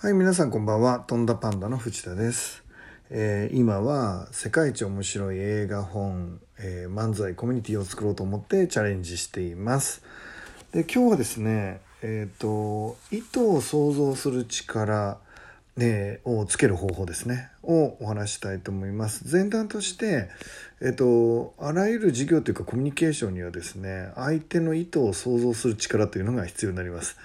はい、皆さんこんばんは。とんだパンダの藤田です。えー今は世界一面白い映画本、えー漫才コミュニティを作ろうと思ってチャレンジしています。で、今日はですね、えっ、と、意図を想像する力、ね、をつける方法ですねをお話ししたいと思います前段として、えっと、あらゆる事業というかコミュニケーションにはですね相手の意図を想像する力というのが必要になります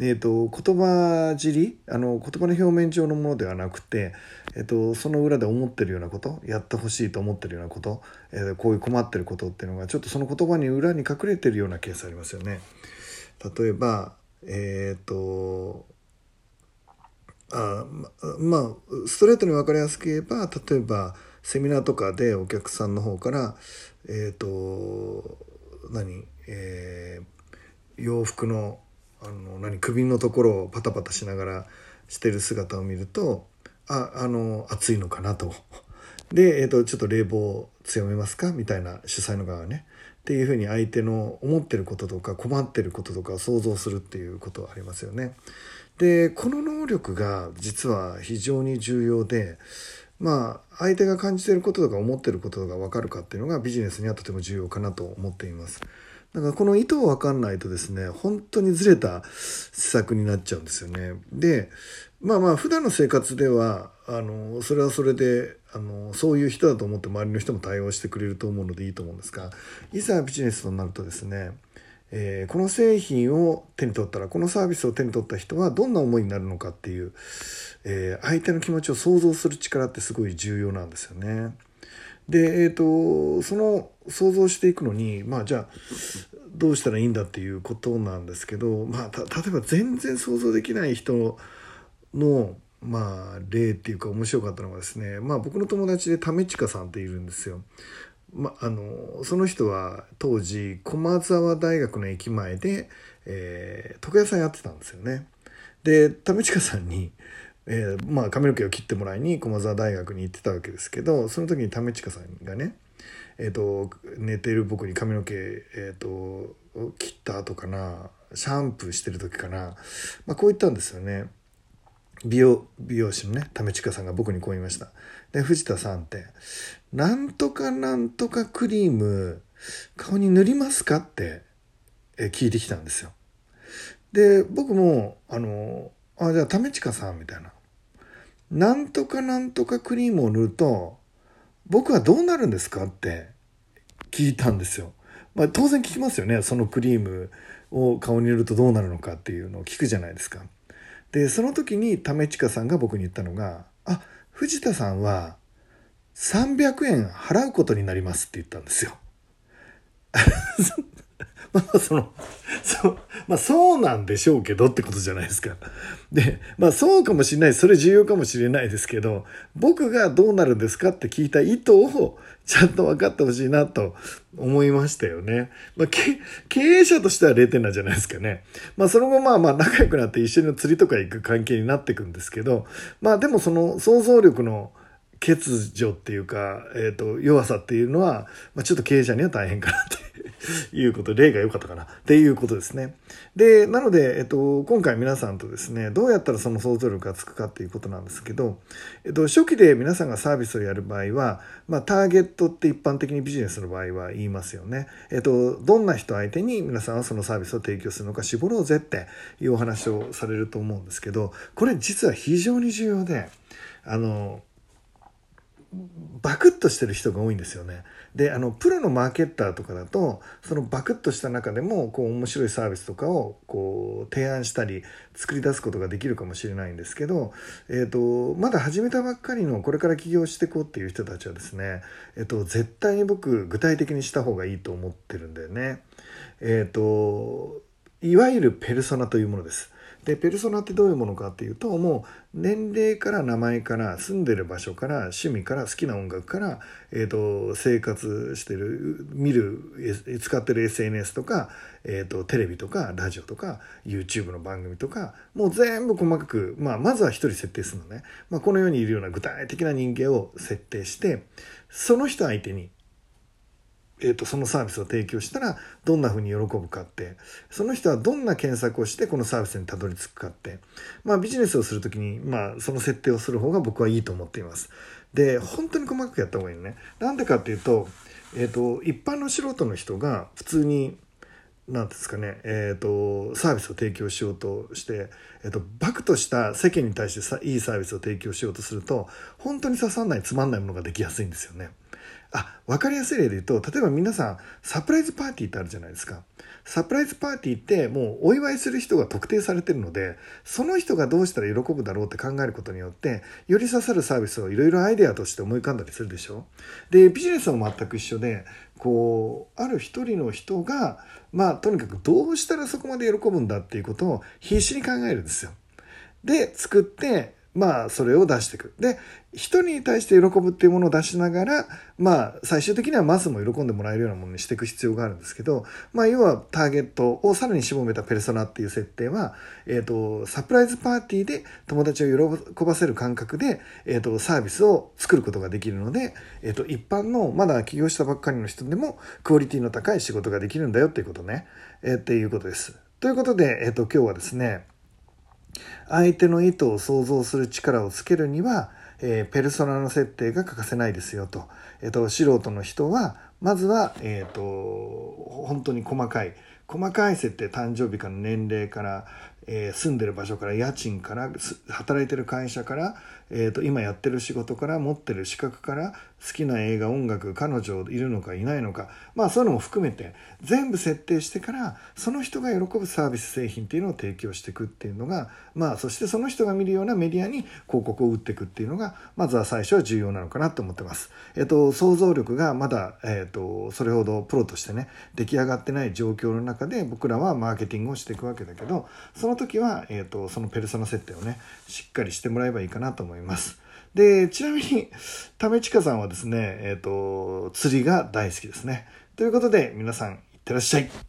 えー、と言葉尻？あの言葉の表面上のものではなくて、えー、とその裏で思ってるようなこと？やってほしいと思ってるようなこと、えーこういう困ってることっていうのがちょっとその言葉に裏に隠れてるようなケースありますよね。例えばえっ、とあままあストレートに分かりやすく言えば例えばセミナーとかでお客さんの方からえっ、と何？えー洋服の何首のところをパタパタしながらしてる姿を見るとああの暑いのかなと。で、えー、とちょっと冷房強めますかみたいな主催の側がねっていうふうに相手の思ってることとか困ってることとか想像するっていうことありますよね。でこの能力が実は非常に重要でまあ相手が感じてることとか思ってることが分かるかっていうのがビジネスにはとても重要かなと思っています。だからこの意図を分かんないとですね本当にずれた施策になっちゃうんですよね。でまあまあ普段の生活ではあのそれはそれであのそういう人だと思って周りの人も対応してくれると思うのでいいと思うんですがいざビジネスとなるとですねえーこの製品を手に取ったらこのサービスを手に取った人はどんな思いになるのかっていう、えー相手の気持ちを想像する力ってすごい重要なんですよね。で、えー、とその想像していくのにまあじゃあどうしたらいいんだっていうことなんですけど、まあ、例えば全然想像できない人のまあ例っていうか面白かったのがですね、まあ、僕の友達で為近さんっているんですよ。まあのその人は当時駒沢大学の駅前で、えー床屋さんやってたんですよね。で為近さんに、えーまあ、髪の毛を切ってもらいに駒沢大学に行ってたわけですけどその時に為近さんがね、えー、と寝てる僕に髪の毛、えー、と切った後かなシャンプーしてる時かな、まあ、こう言ったんですよね。美容美容師のね為近さんが僕にこう言いました。で藤田さんって「なんとかなんとかクリーム顔に塗りますか?」ってえ聞いてきたんですよ。で僕もあの「あじゃあ為近さん」みたいな「なんとかなんとかクリームを塗ると僕はどうなるんですか?」って聞いたんですよ。まあ、当然聞きますよねそのクリームを顔に塗るとどうなるのかっていうのを聞くじゃないですか。でその時に為近さんが僕に言ったのが「あ藤田さんは300円払うことになります」って言ったんですよ。まあそのまあそうなんでしょうけどってことじゃないですか。でまあそうかもしれないそれ重要かもしれないですけど僕がどうなるんですかって聞いた意図をちゃんと分かってほしいなと思いましたよね。まあ、経営者としては0点なんじゃないですかね。まあその後まあまあ仲良くなって一緒に釣りとか行く関係になっていくんですけどまあでもその想像力の欠如っていうか、えー、と弱さっていうのは、まあ、ちょっと経営者には大変かなっていうこと例が良かったかなっていうことですね。でなので、えっと、今回皆さんとですねどうやったらその想像力がつくかっていうことなんですけど、えっと、初期で皆さんがサービスをやる場合は、まあ、ターゲットって一般的にビジネスの場合は言いますよね。えっと、どんな人相手に皆さんはそのサービスを提供するのか絞ろうぜっていうお話をされると思うんですけどこれ実は非常に重要であのバクッとしてる人が多いんですよね。であのプロのマーケッターとかだとそのバクッとした中でもこう面白いサービスとかをこう提案したり作り出すことができるかもしれないんですけど、えー、とまだ始めたばっかりのこれから起業していこうっていう人たちはですね、えー、と絶対に僕具体的にした方がいいと思ってるんだよね。えー、といわゆるペルソナというものです。でペルソナってどういうものかっていうともう年齢から名前から住んでる場所から趣味から好きな音楽から、えー、と生活してる見る使ってる SNS とか、えー、とテレビとかラジオとか YouTube の番組とかもう全部細かく、まあ、まずは一人設定するのね、まあ、この世にいるような具体的な人間を設定してその人相手にえーと、そのサービスを提供したらどんなふうに喜ぶかってその人はどんな検索をしてこのサービスにたどり着くかって、まあ、ビジネスをする時に、まあ、その設定をする方が僕はいいと思っています。で本当に細かくやった方がいいね。なんでかっていうと,、えーと、一般の素人の人が普通になんですかね、えーと、サービスを提供しようとして、えーと、バクとした世間に対してさいいサービスを提供しようとすると本当に刺さらないつまんないものができやすいんですよね。あ、分かりやすい例で言うと、例えば皆さん、サプライズパーティーってあるじゃないですか。サプライズパーティーってもうお祝いする人が特定されてるので、その人がどうしたら喜ぶだろうって考えることによって、より刺さるサービスをいろいろアイデアとして思い浮かんだりするでしょで、ビジネスも全く一緒で、こう、ある一人の人が、まあ、とにかくどうしたらそこまで喜ぶんだっていうことを必死に考えるんですよ。で、作って、まあ、それを出していく。で、人に対して喜ぶっていうものを出しながら、まあ、最終的にはマスも喜んでもらえるようなものにしていく必要があるんですけど、まあ、要はターゲットをさらに絞めたペルソナっていう設定は、えっ、ー、と、サプライズパーティーで友達を喜ばせる感覚で、えっ、ー、と、サービスを作ることができるので、えっ、ー、と、一般のまだ起業したばっかりの人でも、クオリティの高い仕事ができるんだよっていうことね、えっていうことです。ということで、えっ、と、今日はですね、相手の意図を想像する力をつけるには、えー、ペルソナの設定が欠かせないですよと。えっ、ー、と、素人の人は、まずは、えっ、ー、と、本当に細かい、細かい設定、誕生日から年齢から、えー、住んでる場所から家賃から働いてる会社から、えーと、今やってる仕事から持ってる資格から好きな映画音楽彼女いるのかいないのかまあそういうのも含めて全部設定してからその人が喜ぶサービス製品っていうのを提供していくっていうのがまあそしてその人が見るようなメディアに広告を打っていくっていうのがまずは最初は重要なのかなと思ってます。えっ、ー、と想像力がまだ、えっ、ー、とそれほどプロとしてね出来上がってない状況の中で僕らはマーケティングをしていくわけだけどその時は、えーと、そのペルソナ設定をねしっかりしてもらえばいいかなと思います。でちなみに為近さんはですね、えーと釣りが大好きですね。ということで皆さんいってらっしゃい。